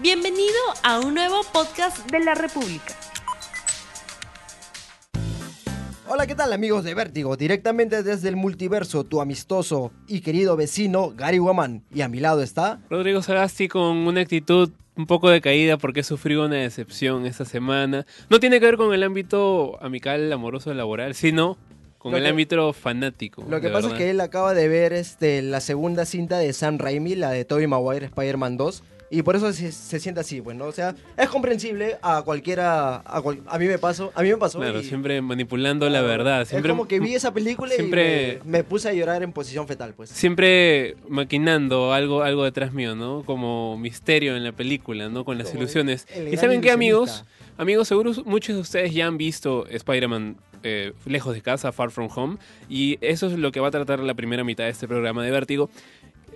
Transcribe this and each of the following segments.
Bienvenido a un nuevo podcast de la República. Hola, ¿qué tal amigos de Vértigo? Directamente desde el multiverso, tu amistoso y querido vecino Gary Guamán. Y a mi lado está... Rodrigo Sagasti con una actitud un poco decaída porque sufrió una decepción esta semana. No tiene que ver con el ámbito amical, amoroso, laboral, sino con Lo el que- ámbito fanático. Lo que de pasa verdad. es que él acaba de ver este, la segunda cinta de Sam Raimi, la de Tobey Maguire, Spider-Man 2. Y por eso se, se siente así, bueno, o sea, es comprensible a cualquiera, a, cual- a mí me pasó, a mí me pasó. Claro, y- siempre manipulando la verdad. Siempre, es como que vi esa película siempre- y me, me puse a llorar en posición fetal, pues. Siempre maquinando algo, algo detrás mío, ¿no? Como misterio en la película, ¿no? Con las Como ilusiones. Y saben qué, amigos, amigos, seguro muchos de ustedes ya han visto Spider-Man eh, lejos de casa, Far From Home, y eso es lo que va a tratar la primera mitad de este programa de Vértigo,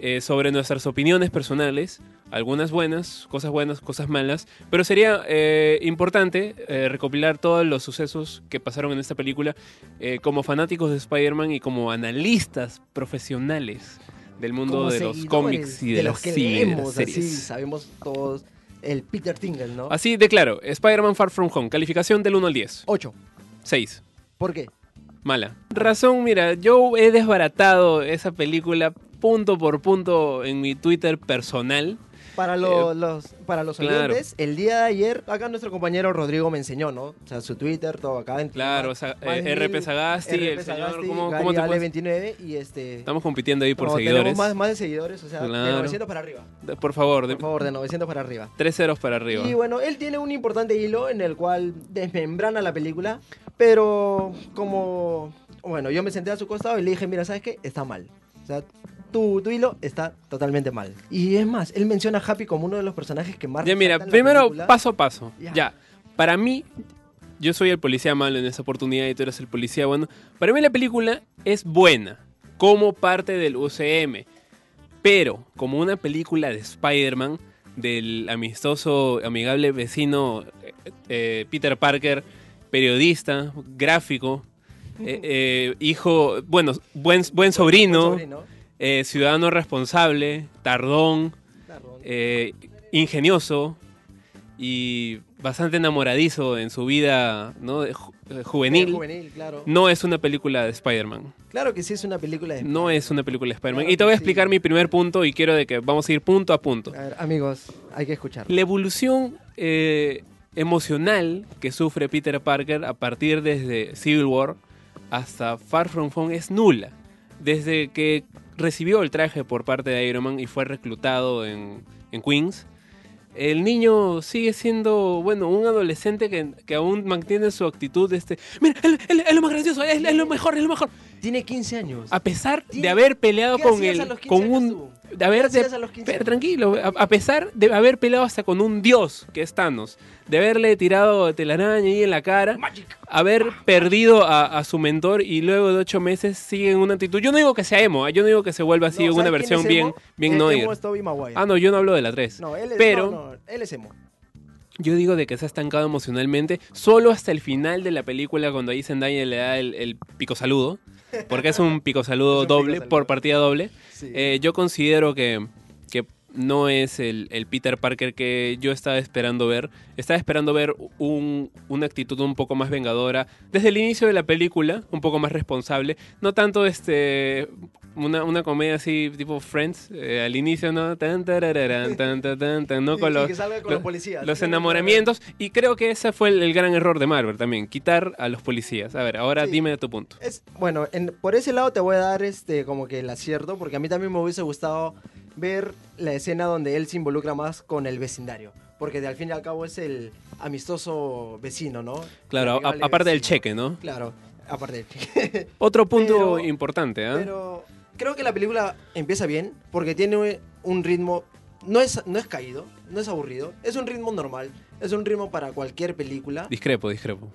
eh, sobre nuestras opiniones personales, algunas buenas, cosas buenas, cosas malas, pero sería eh, importante eh, recopilar todos los sucesos que pasaron en esta película como fanáticos de Spider-Man y como analistas profesionales del mundo de los cómics y de, los que leemos, así, series. sabemos todos el Peter Tingle, ¿no? Así de claro, Spider-Man Far From Home, calificación del 1 al 10, 8. 6. ¿Por qué? Mala. Razón, mira, yo he desbaratado esa película punto por punto en mi Twitter personal. Para lo- los, para los Eh, claro. oyentes, el día de ayer, acá nuestro compañero Rodrigo me enseñó, ¿no? O sea, su Twitter, todo acá. en- Claro, Sa- más eh, de RP Sagasti, RP el señor, Sagasti, ¿cómo, cómo te Ale puedes- 29 y este... Estamos compitiendo ahí por no, seguidores. Tenemos más, más de seguidores, o sea, de Claro. 900 para arriba. De- Por favor, de, Por favor, de 900 para arriba. tres ceros para arriba. Y bueno, él tiene un importante hilo en el cual desmembrana la película, pero como, bueno, yo me senté a su costado y le dije, mira, ¿sabes qué? Está mal. O sea, tu, tu hilo está totalmente mal. Y es más, él menciona a Happy como uno de los personajes que más Ya mira, primero película. paso a paso. Ya. Ya. Para mí, yo soy el policía malo en esa oportunidad y tú eres el policía bueno. Para mí la película es buena como parte del UCM, pero como una película de Spider-Man del amistoso, amigable vecino eh, eh, Peter Parker, periodista, gráfico, eh, eh, hijo, bueno, buen, buen sobrino, eh, ciudadano responsable, tardón, ingenioso y bastante enamoradizo en su vida ¿no? ju- juvenil. Juvenil, claro. No es una película de Spider-Man. Claro que sí es una película de... No es una película de Spider-Man. Claro y te voy a sí. explicar mi primer punto y quiero de que vamos a ir punto a punto. A ver, amigos, hay que escuchar. La evolución eh, emocional que sufre Peter Parker a partir desde Civil War hasta Far From Home es nula. Desde que recibió el traje por parte de Iron Man y fue reclutado en, en Queens, el niño sigue siendo, bueno, un adolescente que, que aún mantiene su actitud este... Mira, es lo más gracioso, es lo mejor, es lo mejor. Tiene 15 años. A pesar de haber peleado ¿Qué con el... a los 15 Con un, de haber ¿Qué de- hacías a los 15 pero tranquilo, a, a pesar de haber peleado hasta con un dios que es Thanos, de haberle tirado telaraña ahí en la cara, haber perdido a, a su mentor y luego de ocho meses sigue en una actitud. Yo no digo que sea emo, ¿eh? yo no digo que se vuelva así No, en una ¿sabes quién versión bien, bien Tobey Maguire. Ah, no, yo no hablo de la 3. No, él es, Pero- no, no, él es emo. Yo digo de que se ha estancado emocionalmente solo hasta el final de la película cuando ahí Zendaya le da el, el pico saludo. Porque es un pico saludo pico doble, saludo. por partida doble. Sí. Eh, yo considero que, que no es el, el Peter Parker que yo estaba esperando ver. Estaba esperando ver un- una actitud un poco más vengadora desde el inicio de la película, un poco más responsable. No tanto este una, una comedia así tipo Friends, eh, al inicio, ¿no? Tan, tarararán, tan, tan, tan, tan, ¿no? Con los, que salga con lo- los policías. los enamoramientos. Y creo que ese fue el, el gran error de Marvel también, quitar a los policías. A ver, ahora Sí. dime tu punto. Es, bueno, en- por ese lado te voy a dar este como que el acierto, porque a mí también me hubiese gustado ver la escena donde él se involucra más con el vecindario. Porque de al fin y al cabo es el amistoso vecino, ¿no? Claro, a- aparte del cheque, ¿no? Claro, aparte del cheque. Otro punto Pero- importante. Pero creo que la película empieza bien, porque tiene un ritmo, no es, no es caído, no es aburrido, es un ritmo normal, es un ritmo para cualquier película. Discrepo, discrepo.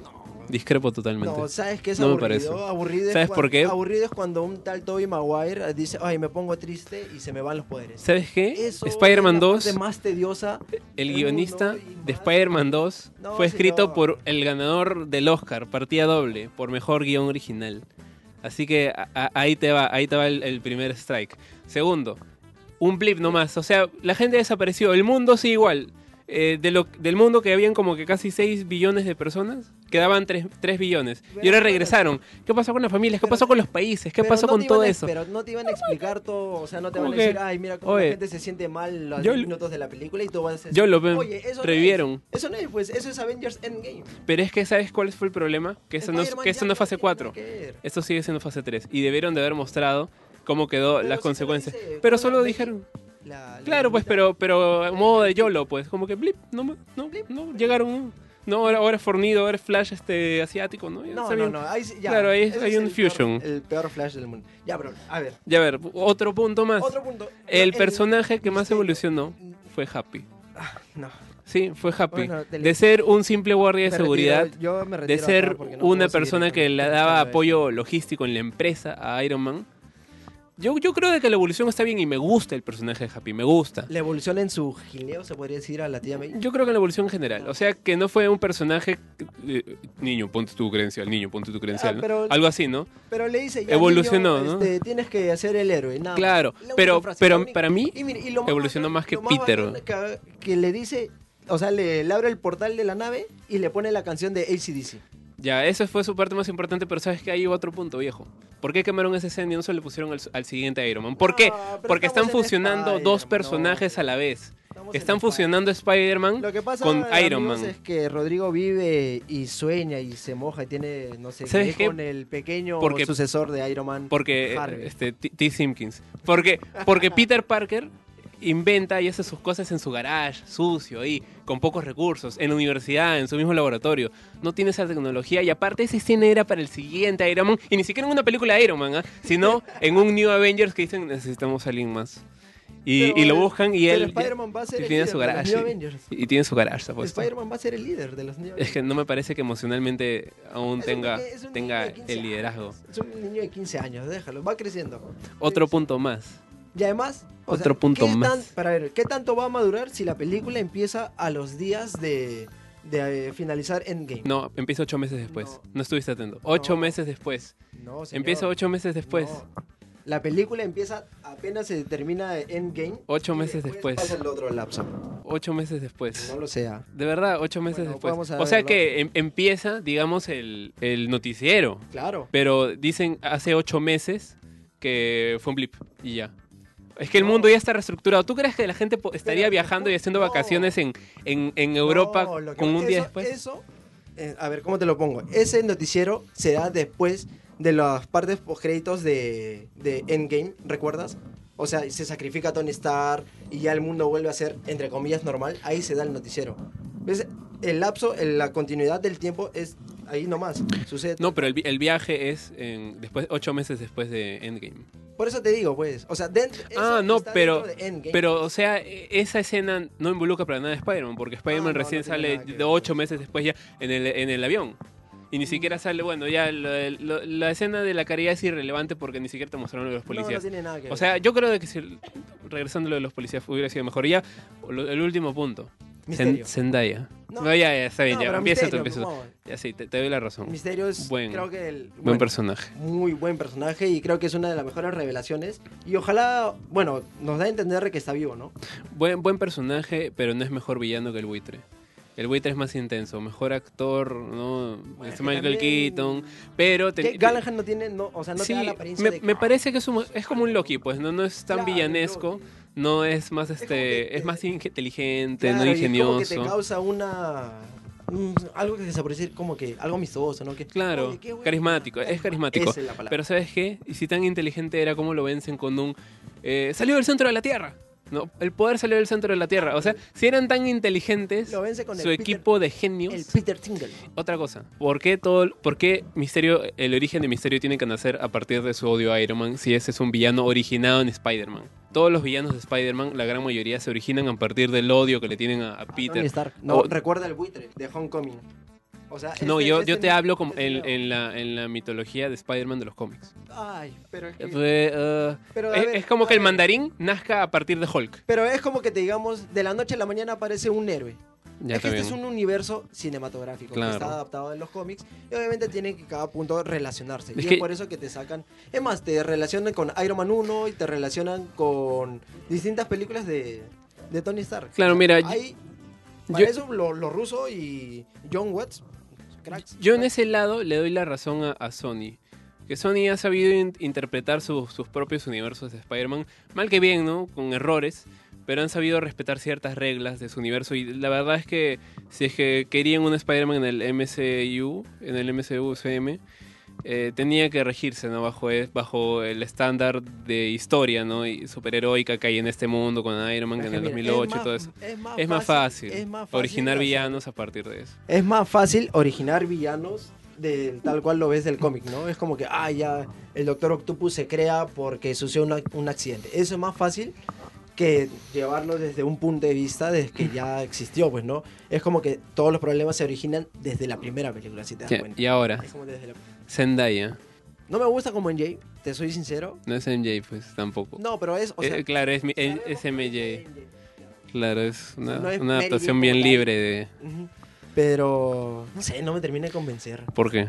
Discrepo totalmente. No, ¿sabes qué es No me aburrido? parece. Aburrido es ¿Sabes por qué? Aburrido es cuando un tal Tobey Maguire dice, ay, me pongo triste y se me van los poderes. ¿Sabes qué? Spider-Man es la 2, parte más tediosa. el guionista de Spider-Man 2 No, fue escrito por el ganador del Oscar, partida doble, por mejor guion original. Así que ahí te va, ahí te va el, el primer strike. Segundo, un blip nomás. O sea, la gente desapareció. El mundo sigue igual. eh, de lo, del mundo que habían como que casi 6 billones de personas, quedaban 3, billones. y ahora regresaron. ¿Qué pasó con las familias? ¿Qué pasó con los países? ¿Qué pasó no con todo a- eso? Pero no te iban a explicar todo, o sea, no te ¿Cómo van a decir, ay, mira cómo Oye, la gente se siente mal los yo 10 lo- minutos de la película y tú vas a decir, Yo lo veo. Oye, eso no es. Revivieron. Eso no es, pues, eso es Avengers Endgame. Pero es que, ¿sabes cuál fue el problema? Que esto no es, que esto ya no es fase tiene 4. nada que ver. Esto sigue siendo fase 3. Y debieron de haber mostrado cómo quedó Pero las lo consecuencias. dice, Pero ¿cómo solo dijeron. La- la Claro, pues, pero, pero modo de YOLO, pues. Como que blip, no, no, no, llegaron. No, ahora, ahora es fornido, ahora es Flash este, asiático, ¿no? Ya No, no, bien. no, ahí sí- ya, Claro, ahí hay un el peor- fusion. el peor Flash del mundo. Ya, bro, a ver. Ya a ver, otro punto más. Otro punto. El personaje que más misterio. evolucionó fue Happy. Ah, no. Sí, fue Happy. Bueno, de ser un simple guardia de Me seguridad, retiro, yo me de ser no una persona que le daba apoyo logístico en la empresa a Iron Man. Yo, yo creo de que la evolución está bien y me gusta el personaje de Happy, me gusta. La evolución en su gileo, se podría decir, a la tía May. Yo creo que la evolución en general. O sea, que no fue un personaje... eh, niño, ponte tu credencial, niño, ponte tu credencial. Ah, ¿no? pero- Algo así, ¿no? Pero le dice, ya, Evolucionó, niño, ¿no? este, tienes que ser el héroe. nada más. Claro, La única pero, frase, pero la única- para mí... mira, lo evolucionó más que lo Peter. bacán Que, que le dice, o sea, le, le abre el portal de la nave y le pone la canción de ACDC. Ya, esa fue su parte más importante, pero sabes que hay otro punto, viejo. ¿Por qué quemaron esa escena y no se le pusieron al, al siguiente Iron Man? ¿Por qué? Ah, Porque están fusionando dos no. personajes a la vez. Estamos Están fusionando Spider-Man Lo que pasa con Iron Man. es que Rodrigo vive y sueña y se moja y tiene, no sé, ¿Sabes qué con el pequeño Porque- sucesor de Iron Man. Porque, Harvey. este, T. T. Simpkins. Porque, porque Peter Parker inventa y hace sus cosas en su garage, sucio, ahí, con pocos recursos, en la universidad, en su mismo laboratorio. No tiene esa tecnología y aparte esa escena era para el siguiente Iron Man, y ni siquiera en una película de Iron Man, ¿ah? sino en un New Avengers que dicen necesitamos a alguien más. Y, Pero y lo buscan y él... ya- Spider-Man va a ser y el tiene líder su de los garage. New y- Avengers. Y, tiene su garage. Spider-Man va a ser el líder de los New Es que no me parece que emocionalmente aún Es tenga, un tenga niño de 15 el liderazgo. años. Es un niño de 15 años, déjalo, va creciendo. Otro punto más. Y además, Otro sea, punto ¿qué más. tan- para ver, ¿qué tanto va a madurar si la película empieza a los días de, de, eh, finalizar Endgame? No, empieza ocho meses después. No, estuviste atento. Ocho No. meses después. No, señor. Empieza ocho meses después. No. La película empieza apenas se termina Endgame. Ocho meses después. Pasa el otro lapso. Ocho meses después. No lo sea. De verdad, ocho meses Bueno, después. O sea verlo. que em- empieza, digamos, el, el noticiero. Claro. Pero dicen hace ocho meses que fue un blip y ya. Es que el mundo ya está reestructurado. ¿Tú crees que la gente estaría viajando y haciendo vacaciones en, en, en Europa con un día eso- después? Eso, eh, a ver, ¿cómo te lo pongo? Ese noticiero se da después de las partes postcréditos de, de Endgame, ¿recuerdas? O sea, se sacrifica Tony Stark y ya el mundo vuelve a ser, entre comillas, normal. Ahí se da el noticiero. ¿Ves? El lapso, el- la continuidad del tiempo es ahí nomás. Sucede. No, pero el, vi- el viaje es en, después, ocho meses después de Endgame. Por eso te digo, pues. O sea, dentro, eso Ah, no, está pero, dentro de Endgame. pero, o sea, e- esa escena no involucra para nada a Spider-Man, porque Spider-Man Ah, no, recién no tiene sale nada que de ver. ocho meses después ya en el, en el avión. Y ni siquiera sale, bueno, ya lo- lo- la escena de la caridad es irrelevante porque ni siquiera te mostraron lo de los No, no policías. tiene nada que ver. o sea, yo creo de que si, regresando a lo de los policías hubiera sido mejor. Y ya, lo- el último punto. Misterio. Zendaya. No. No, ya, ya, está bien, No, ya. Empieza tú, empieza tú. Ya sí, te, te doy la razón. Misterio es, Buen- creo que el... Buen bueno, personaje. muy buen personaje y creo que es una de las mejores revelaciones. Y ojalá, bueno, nos da a entender que está vivo, ¿no? Buen, buen personaje, pero no es mejor villano que el buitre. El buitre es más intenso, mejor actor, ¿no? Bueno, es que Michael Keaton, pero... te- Jake Gallagher no tiene, no, o sea, no sí, te da la apariencia me, de me parece que es, un- es como un Loki, pues, no, no es tan claro, villanesco, no es más que este, es te- más inteligente, Claro, no y es como que ingenioso. te causa una... algo que decir como que algo amistoso, ¿no? Que, Claro, oye, qué bueno. carismático, es carismático. Esa es la palabra. Pero ¿sabes qué? Y si tan inteligente era, ¿cómo lo vencen con un... eh, salió del centro de la Tierra? No, el poder salió del centro de la Tierra. O sea, si eran tan inteligentes, Lo vence con el su Peter- equipo de genios... el Peter Tingle. Otra cosa, ¿por qué, todo, ¿por qué Misterio, el origen de Misterio tiene que nacer a partir de su odio a Iron Man si ese es un villano originado en Spider-Man? Todos los villanos de Spider-Man, la gran mayoría, se originan a partir del odio que le tienen a, a Tony Peter. Stark. No, O- recuerda el buitre de Homecoming. O sea, No, este- yo, este yo te hablo como en, la, en la mitología de Spider-Man de los cómics. Ay, pero es que... Uh, Pero, es, ver, es como que el mandarín nazca a partir de Hulk. Pero es como que te digamos, de la noche a la mañana aparece un héroe. Ya es que este es un universo cinematográfico Claro. que está adaptado en los cómics y obviamente tiene que cada punto relacionarse. Es y que- es por eso que te sacan. Es más, te relacionan con Iron Man 1 y te relacionan con distintas películas de, de Tony Stark. Claro, mira, Hay Para Yo- eso los lo rusos y John Watts, Yo en ese lado le doy la razón a, Sony. Que Sony ha sabido in- interpretar su- sus propios universos de Spider-Man, mal que bien, ¿no? Con errores, pero han sabido respetar ciertas reglas de su universo. Y la verdad es que si es que querían un Spider-Man en el MCU, en el MCU-UCM, eh, tenía que regirse, ¿no? Bajo, e- bajo el estándar de historia, ¿no? Y superheroica que hay en este mundo con Iron Man Es en que el mira, 2008 es y más- todo eso. Es más, Es más fácil, es más fácil originar villanos a partir de eso. Es más fácil originar villanos del tal cual lo ves del cómic, ¿no? Es como que, ah, ya, el Doctor Octopus se crea porque sucedió una- un accidente. Eso es más fácil que llevarlo desde un punto de vista de que ya existió, pues, ¿no? Es como que todos los problemas se originan desde la primera película, si te das cuenta. y ahora, Es como desde la- Zendaya. No me gusta como MJ, te soy sincero. No es MJ, pues tampoco. No, pero es, o sea, Eh, claro, es, es- es MJ. Claro, es una, No es una Mary adaptación bien libre de... Pero, no sé, no me termina de convencer. ¿Por qué?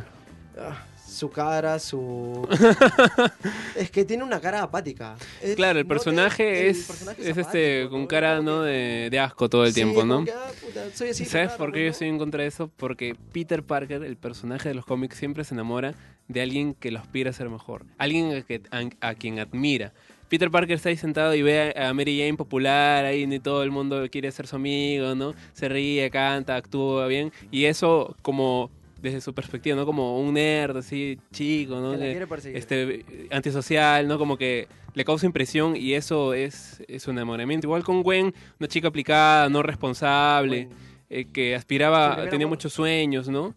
Ah, su cara, su... es que tiene una cara apática. Es- Claro, el no te- personaje el es, personaje es este apático, con cara, ¿no? De, de asco todo el Sí, tiempo, ¿no? que, ah, puta, soy así, ¿Sabes por qué yo estoy en contra de eso? Porque Peter Parker, el personaje de los cómics, siempre se enamora de alguien que lo aspira a ser mejor. Alguien a, que- a- a quien admira. Peter Parker está ahí sentado y ve a a Mary Jane popular, ahí ni todo el mundo quiere ser su amigo, ¿no? Se ríe, canta, actúa bien. Y eso como desde su perspectiva, ¿no? Como un nerd así chico, ¿no? Este antisocial, ¿no? Como que le causa impresión y eso es, es un enamoramiento. Igual con Gwen, una chica aplicada, no responsable, eh, que aspiraba, tenía muchos sueños, ¿no?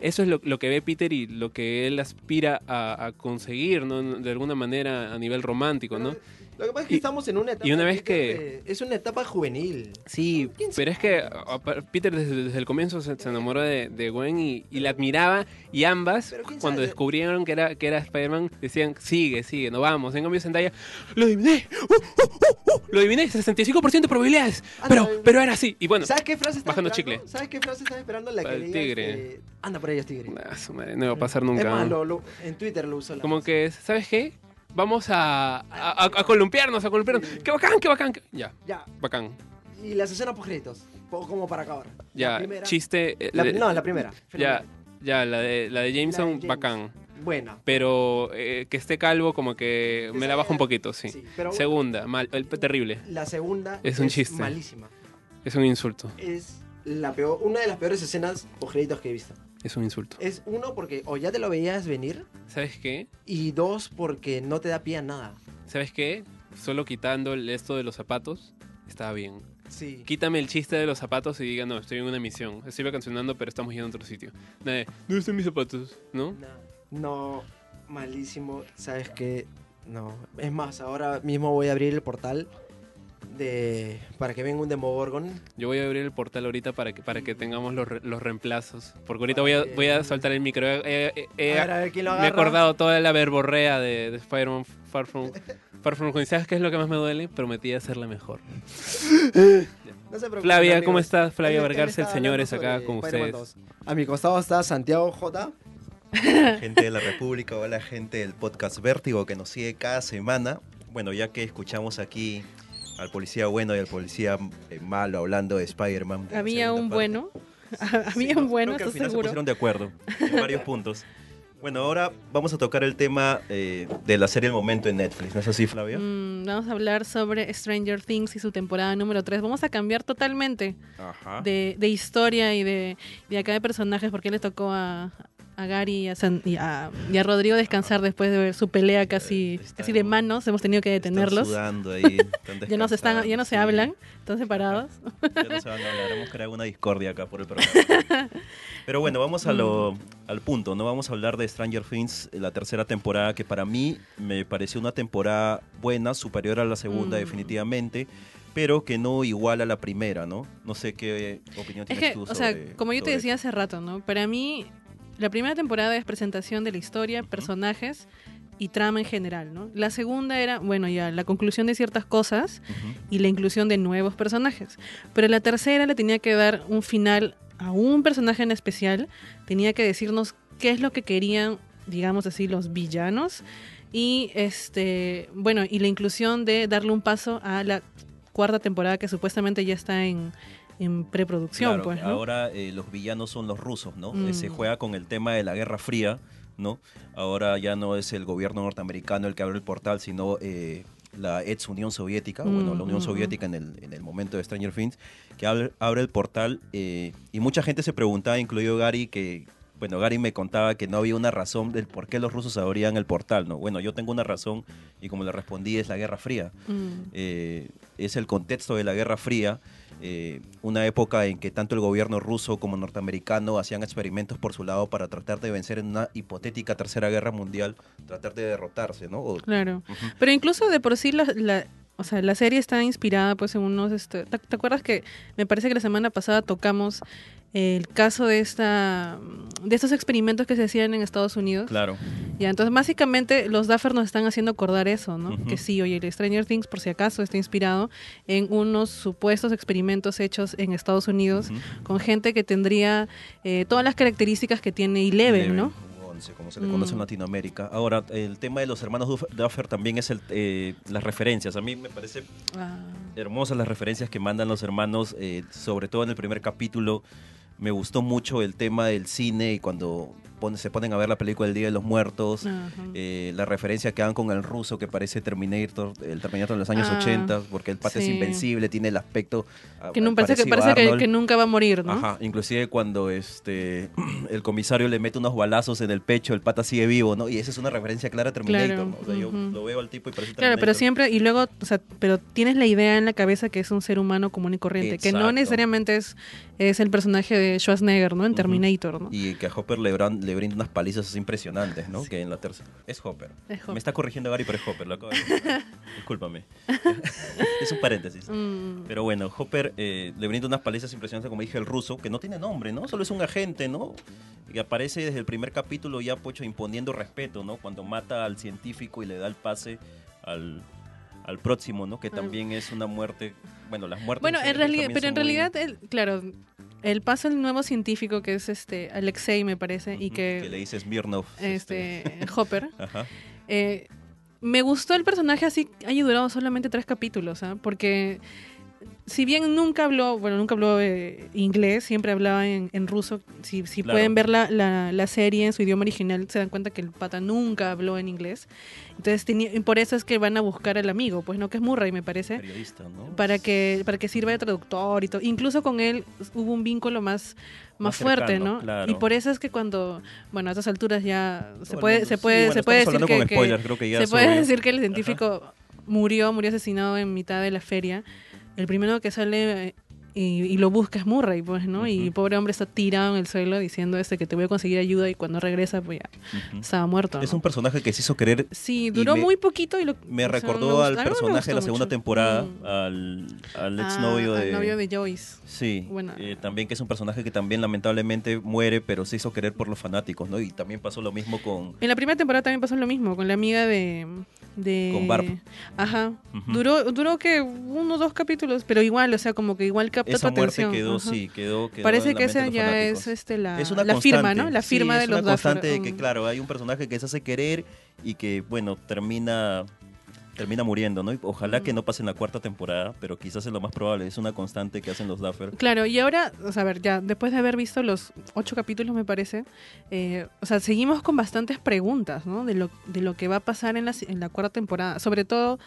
Eso es lo, lo que ve Peter y lo que él aspira a, a conseguir, ¿no? De alguna manera a nivel romántico, ¿no? pero Lo que pasa es que Y- estamos en una etapa... y una vez que- Es una etapa juvenil. Sí, ¿Quién pero es que Peter desde, desde el comienzo se, se enamoró de, de Gwen y, y la admiraba y ambas cuando sabe. descubrieron que era, que era Spider-Man decían sigue, sigue, no vamos. En cambio Zendaya, lo adiviné, ¡Uh, uh, uh, lo adiviné, 65% de probabilidades, Anda, pero, pero era así. Y bueno, ¿Sabes qué frase estaba bajando esperando? chicle. ¿Sabes qué frase estaba esperando? La que tigre. que- Anda, por ahí es tigre. ah, su madre, no va a pasar nunca. Es más, lo- lo- en Twitter lo usó Como frase. que, ¿sabes qué? Vamos a, a, a- columpiarnos, a columpiarnos. ¡Qué bacán, qué bacán! Ya, Ya, bacán. y las escenas post como para acabar. Ya, la primera, chiste. eh, la- de- no, la primera. ya, ya, la de, la de Jameson, James. bacán. Buena. Pero eh, que esté calvo, como que Que me la baja un poquito, sí. sí, pero. Segunda, mal, el, terrible. La segunda Es un chiste. malísima. Es un insulto. Es la peor, una de las peores escenas post créditos que he visto. Es un insulto. Es uno porque o ya te lo veías venir ¿Sabes qué? y dos porque no te da pie a nada. ¿Sabes qué? Solo quitando el- esto de los zapatos, estaba bien. Sí. Quítame el chiste de los zapatos y diga, no, estoy en una misión. Estoy vacacionando, pero estamos yendo a otro sitio. Nada de, ¿dónde están mis zapatos? ¿No? No, no, malísimo. ¿Sabes qué? No. Es más, ahora mismo voy a abrir el portal de para que venga un Demogorgon. Yo voy a abrir el portal ahorita para que, para que tengamos los, re- los reemplazos. Porque ahorita voy a, voy a soltar el micro. He- he- he- a ver, a ver quién lo me he acordado toda la verborrea de, de Spider-Man Far From, Far From Home. ¿Sabes qué es lo que más me duele? Prometí hacerla mejor. No se Flavia, amigos. ¿cómo estás? Flavia está señores, acá con ustedes. 2. A mi costado está Santiago J. gente de la República, hola gente del podcast Vértigo que nos sigue cada semana. Bueno, ya que escuchamos aquí al policía bueno y al policía eh, malo hablando de Spider-Man. Había un parte. bueno. Había Sí, un ¿no? bueno, Creo que al ¿estás final se pusieron de acuerdo en varios puntos. Bueno, ahora vamos a tocar el tema eh, de la serie El Momento en Netflix, ¿no es así, Flavia? Mm, vamos a hablar sobre Stranger Things y su temporada número 3. Vamos a cambiar totalmente de, de historia y de, de acá de personajes porque le tocó a, a Gary y a, San- y a- y a Rodrigo descansar después de ver su pelea casi, Eh, están- casi de manos. Hemos tenido que Están detenerlos. sudando ahí, están Ya no se, están, ya no se hablan, están separados. Ya no se van a hablar, hemos creado una discordia acá por el programa. Pero bueno, vamos a lo, Mm. al punto, ¿no? Vamos a hablar de Stranger Things, la tercera temporada, que para mí me pareció una temporada buena, superior a la segunda Mm. definitivamente, pero que no igual a la primera, ¿no? No sé qué opinión Es tienes que, tú o sea, sobre- como yo te sobre decía hace rato, ¿no? Para mí, la primera temporada es presentación de la historia, personajes y trama en general, ¿no? La segunda era, bueno, ya la conclusión de ciertas cosas y la inclusión de nuevos personajes. Pero la tercera le tenía que dar un final a un personaje en especial, tenía que decirnos qué es lo que querían, digamos así, los villanos. Y este, bueno, y la inclusión de darle un paso a la cuarta temporada que supuestamente ya está en, en preproducción, Claro, pues, ¿no? Ahora eh, los villanos son los rusos, ¿no? Eh, Se Mm. juega con el tema de la Guerra Fría, ¿no? Ahora ya no es el gobierno norteamericano el que abre el portal, sino eh, la ex Unión Soviética, o bueno, la Mm, Unión mm, Soviética en el, en el momento de Stranger Things, que abre, abre el portal eh, y mucha gente se preguntaba, incluido Gary, que, bueno, Gary me contaba que no había una razón del por qué los rusos abrían el portal, ¿no? Bueno, yo tengo una razón y como le respondí es la Guerra Fría. Mm. Eh, es el contexto de la Guerra Fría, eh, una época en que tanto el gobierno ruso como norteamericano hacían experimentos por su lado para tratar de vencer en una hipotética tercera guerra mundial, tratar de derrotarse, ¿no? O- Claro. Pero incluso de por sí la, la- o sea, la serie está inspirada pues en unos este, ¿te, te acuerdas que me parece que la semana pasada tocamos el caso de esta de estos experimentos que se hacían en Estados Unidos? Claro. Ya, entonces básicamente los Duffer nos están haciendo acordar eso, ¿no? Que sí, oye, el Stranger Things por si acaso está inspirado en unos supuestos experimentos hechos en Estados Unidos con gente que tendría eh, todas las características que tiene Eleven, ¿no? o Once, como se le conoce en Mm. Latinoamérica. Ahora, el tema de los hermanos Duff- Duffer también es el, eh, las referencias. A mí me parece Ah, hermosas las referencias que mandan los hermanos, eh, sobre todo en el primer capítulo. Me gustó mucho el tema del cine y cuando se ponen a ver la película El Día de los Muertos. eh, la referencia que dan con el ruso que parece Terminator, el Terminator de los años Ah, 80, porque el pata es invencible, tiene el aspecto ah, que no, parece que, parece que, nunca va a morir, ¿no? Ajá, inclusive cuando este el comisario le mete unos balazos en el pecho, el pata sigue vivo, ¿no? Y esa es una referencia clara a Terminator, Claro, ¿no? O sea, yo lo veo al tipo y parece Claro, pero siempre, y luego, o sea, pero tienes la idea en la cabeza que es un ser humano común y corriente, que no necesariamente es, es el personaje de Schwarzenegger, ¿no? En. Terminator, ¿no? Y que a Hopper le, le brinda unas palizas impresionantes, ¿no? Que en la tercera. Es Hopper. Es Hopper. Me está corrigiendo Gary, pero es Hopper. Lo acabo de Discúlpame. es un paréntesis. Mm, Pero bueno, Hopper eh, le brinda unas palizas impresionantes, como dije, el ruso, que no tiene nombre, ¿no? Solo es un agente, ¿no? Y aparece desde el primer capítulo ya, pocho, imponiendo respeto, ¿no? Cuando mata al científico y le da el pase al, al próximo, ¿no? Que también es una muerte... Bueno, las muertes... Bueno, en realidad, pero en realidad, el, claro, el paso el nuevo científico que es este Alexei, me parece, y Ujú, que, le dice Smirnov. este Hopper, Ajá. eh, me gustó el personaje así haya durado solamente tres capítulos, ¿ah? Porque si bien nunca habló, bueno, nunca habló eh, inglés, siempre hablaba en, en ruso. Si, si Claro. pueden ver la, la, la serie en su idioma original, se dan cuenta que el pata nunca habló en inglés. Entonces, tenía, y por eso es que van a buscar al amigo, pues no, que es Murray, me parece. ¿no? Para que, para que sirva de traductor y todo. Incluso con él hubo un vínculo más, más, Más fuerte, cercano, ¿no? claro. Y por eso es que cuando, bueno, a estas alturas ya se puede, se sí, puede, bueno, se puede decir que, spoilers, se puede decir que el científico murió, murió asesinado en mitad de la feria. El primero que sale y, y lo busca es Murray, pues, ¿no? Y el Ujú. pobre hombre está tirado en el suelo diciendo este que te voy a conseguir ayuda y cuando regresa, pues ya Ujú. estaba muerto. Es ¿no? un personaje que se hizo querer Sí, duró me- muy poquito y lo Me o sea, recordó me al personaje de la segunda mucho. temporada, Mm. al, al Ah, exnovio de... al novio de Joyce. Sí, Bueno. eh, también que es un personaje que también lamentablemente muere, pero se hizo querer por los fanáticos, ¿no? Y también pasó lo mismo con... En la primera temporada también pasó lo mismo, con la amiga de... de Con Barb. Ajá. Ujú. Duró, duró que uno o dos capítulos, pero igual, o sea, como que igual Esa tu muerte atención. quedó, Ajá. sí, quedó, quedó Parece que esa ya es este, la, Es una la firma. ¿no? La Sí, firma es de los una constante de que, Mm. claro, hay un personaje que se hace querer y que, bueno, termina termina muriendo, ¿no? Y ojalá que no pase en la cuarta temporada, pero quizás es lo más probable. Es una constante que hacen los Duffer. Claro, y ahora, o sea, a ver, ya después de haber visto los ocho capítulos, me parece, eh, o sea, seguimos con bastantes preguntas, ¿no? De lo, de lo que va a pasar en la, en la cuarta temporada. Sobre todo,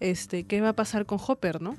este, ¿qué va a pasar con Hopper, ¿no?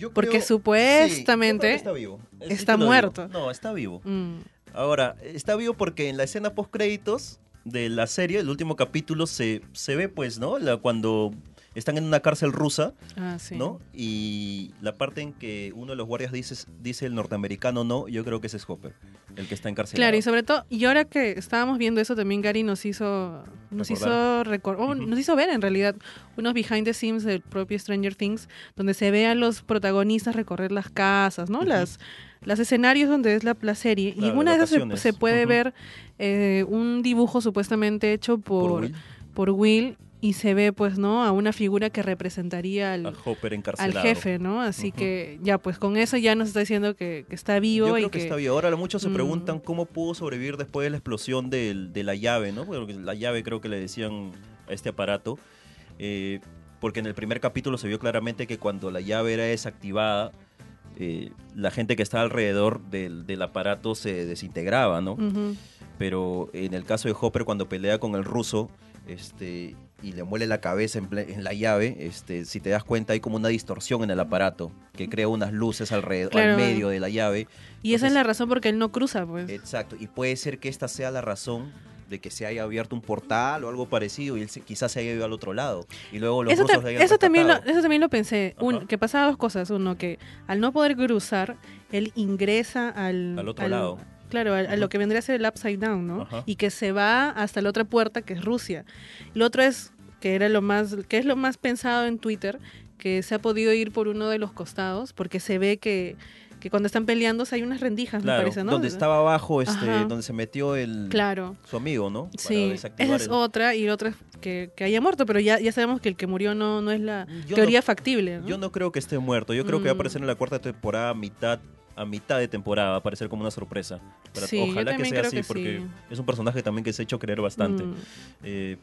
Yo Porque creo- supuestamente sí, está vivo. Está digo. muerto. No, está vivo. Mm, Ahora, está vivo porque en la escena post créditos de la serie, el último capítulo, se, se ve, pues, ¿no? La, cuando están en una cárcel rusa, ah, sí. ¿no? Y la parte en que uno de los guardias dice, dice el norteamericano no, yo creo que ese es Hopper, el que está encarcelado. Claro, y sobre todo, y ahora que estábamos viendo eso también, Gary nos hizo, nos hizo Recordar. recor- oh, nos hizo ver en realidad unos behind the scenes del propio Stranger Things, donde se ve a los protagonistas recorrer las casas, ¿no? Ujú. Las los escenarios donde es la, la serie. y en una de esas se, puede ver eh, un dibujo supuestamente hecho por, Por Will, por Will y se ve pues, ¿no? A una figura que representaría al, al jefe, ¿no? Así que ya, pues con eso ya nos está diciendo que, que está vivo Yo y creo que, está vivo. Ahora muchos se Mm. preguntan cómo pudo sobrevivir después de la explosión del- de la llave, ¿no? Porque la llave creo que le decían a este aparato. eh, porque en el primer capítulo se vio claramente que cuando la llave era desactivada, eh, la gente que está alrededor del, del aparato se desintegraba, ¿no? Pero en el caso de Hopper, cuando pelea con el ruso este, y le muele la cabeza en, en la llave, este, si te das cuenta, hay como una distorsión en el aparato que crea unas luces alrededor, Claro. al medio de la llave. Y esa es la razón por qué él no cruza, pues. Exacto, y puede ser que esta sea la razón de que se haya abierto un portal o algo parecido y él se- quizás se haya ido al otro lado. Y luego los Eso, ta- hayan eso también lo, eso también lo pensé. Un- que pasaba dos cosas. Uno, que al no poder cruzar, él ingresa al... Al otro lado. Claro, a, lo que vendría a ser el upside down, ¿no? Ajá. Y que se va hasta la otra puerta, que es Rusia. Lo otro es, que era lo más, que es lo más pensado en Twitter, que se ha podido ir por uno de los costados, porque se ve que, que cuando están peleando hay unas rendijas, me Claro, parece, ¿no? donde estaba abajo, este, Ajá. donde se metió el Claro. su amigo, ¿no? Para Sí, esa es el- otra y otra es que, que haya muerto, pero ya, ya sabemos que el que murió no, no es la Yo teoría no- factible. ¿no? Yo no creo que esté muerto. Yo creo que va a Mm. aparecer en la cuarta temporada mitad a mitad de temporada, va a aparecer como una sorpresa. Sí, ojalá que sea así, que porque sí. es un personaje también que se ha hecho creer bastante. Mm. Eh,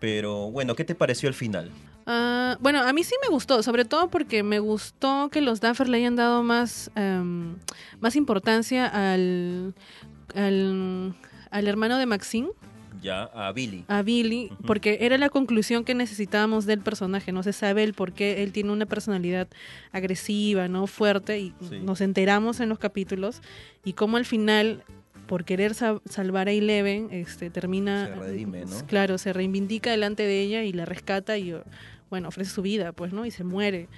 pero bueno, ¿qué te pareció el final? Ah, bueno, a mí sí me gustó, sobre todo porque me gustó que los Duffer le hayan dado más, em, más importancia al, al, al hermano de Maxine, Ya, a Billy. a Billy, porque era la conclusión que necesitábamos del personaje. No se sabe el por qué él tiene una personalidad agresiva, no fuerte, y Sí. nos enteramos en los capítulos. Y cómo al final, por querer sa- salvar a Eleven, este, termina. Se redime, ¿no? Claro, se reivindica delante de ella y la rescata y, bueno, ofrece su vida, pues, ¿no? Y se muere.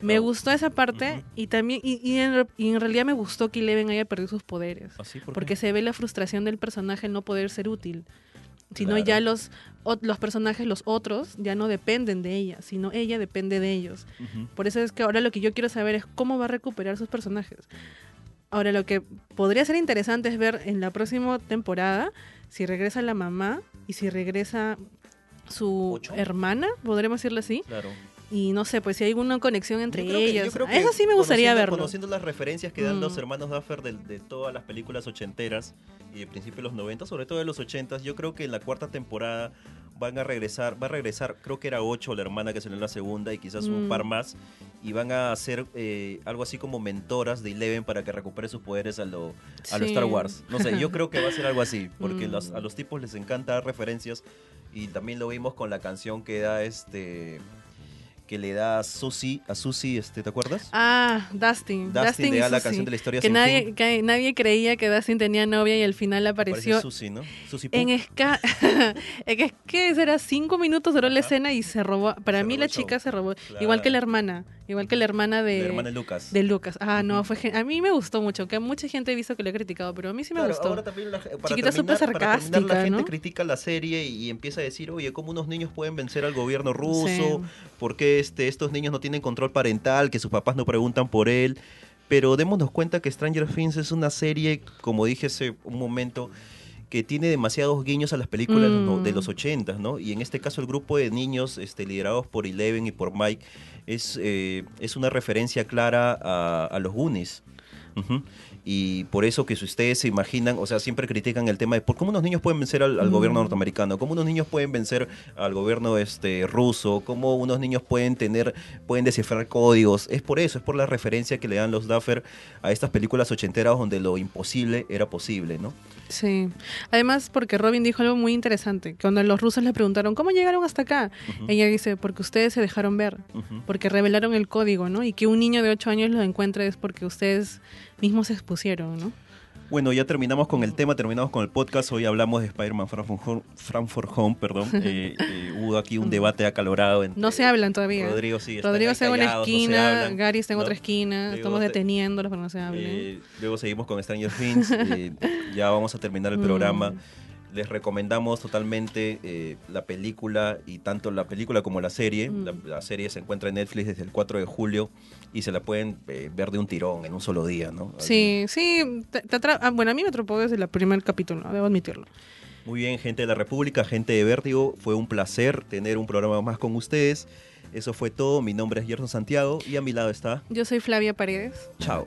Me Claro. gustó esa parte y también, y, y en, y en realidad me gustó que Eleven haya perdido sus poderes. ¿Así? ¿Por qué? Porque se ve la frustración del personaje no poder ser útil. Sino Claro. ya los, los personajes, los otros, ya no dependen de ella, sino ella depende de ellos. Por eso es que ahora lo que yo quiero saber es cómo va a recuperar sus personajes. Ahora lo que podría ser interesante es ver en la próxima temporada si regresa la mamá y si regresa su ¿Ocho? hermana, podremos decirlo así. Claro. Y no sé, pues si hay alguna conexión entre Yo creo que- yo ellas. creo que Eso sí me gustaría verlo. Conociendo las referencias que dan Mm. los hermanos Duffer de, de todas las películas ochenteras y de principios de los 90, sobre todo de los ochentas, yo creo que en la cuarta temporada van a regresar, va a regresar, creo que era ocho la hermana que salió en la segunda y quizás un Mm. par más, y van a hacer eh, algo así como mentoras de Eleven para que recupere sus poderes a lo, a lo Sí. Star Wars. No sé, yo creo que va a ser algo así, porque Mm. los- a los tipos les encanta dar referencias y también lo vimos con la canción que da este que le da a Susie, a Susie, este, ¿te acuerdas? Ah, Dustin. Dustin Dustin le y da la Susie. canción de la historia que sin nadie, fin. que nadie creía que Dustin tenía novia y al final Aparece apareció Susie, ¿no? Susie Poo. en esca es que era cinco minutos duró la escena y se robó para Se mí robó la show. chica se robó Claro. igual que la hermana igual que la hermana de la hermana de Lucas. de Lucas ah no fue a mí me gustó mucho que mucha gente ha visto que lo he criticado pero a mí sí me Claro, gustó ahora también la, para Chiquita súper terminar- para terminar, sarcástica, la gente ¿no? critica la serie y empieza a decir, oye, ¿cómo unos niños pueden vencer al gobierno ruso? Sí. ¿Por qué este, estos niños no tienen control parental? Que sus papás no preguntan por él. Pero démonos cuenta que Stranger Things es una serie, como dije hace un momento, que tiene demasiados guiños a las películas de los no- de Mm. los 80, ¿no? Y en este caso el grupo de niños este, liderados por Eleven y por Mike es, eh, es una referencia clara a, a los Goonies. Ujú. Y por eso que si ustedes se imaginan, o sea, siempre critican el tema de por cómo unos niños pueden vencer al, al Mm. gobierno norteamericano, cómo unos niños pueden vencer al gobierno este ruso, cómo unos niños pueden tener, pueden descifrar códigos. Es por eso, es por la referencia que le dan los Duffer a estas películas ochenteras donde lo imposible era posible, ¿no? Sí. Además porque Robin dijo algo muy interesante cuando los rusos le preguntaron cómo llegaron hasta acá ella dice porque ustedes se dejaron ver porque revelaron el código no y que un niño de 8 años lo encuentre es porque ustedes mismos se expusieron no Bueno, ya terminamos con el tema, terminamos con el podcast. Hoy hablamos de Spider-Man From Home, perdón. Eh, eh, hubo aquí un debate acalorado. Entre no se hablan todavía Rodrigo sí, Rodrigo ahí está en una no se esquina, hablan, Gary está en ¿no? otra esquina, Luego estamos te- deteniéndolos para no se hablen. Eh, luego seguimos con Stranger Things. eh, ya vamos a terminar el programa. Mm. Les recomendamos totalmente eh, la película y tanto la película como la serie. Mm. La, la serie se encuentra en Netflix desde el 4 de julio y se la pueden eh, ver de un tirón en un solo día, ¿no? Sí, sí, te- te atra- ah, bueno, a mí me atrapó desde el primer capítulo, debo admitirlo. Muy bien, gente de la República, gente de Vértigo. Fue un placer tener un programa más con ustedes. Eso fue todo. Mi nombre es Gerson Santiago y a mi lado está. Yo soy Flavia Paredes. Chao.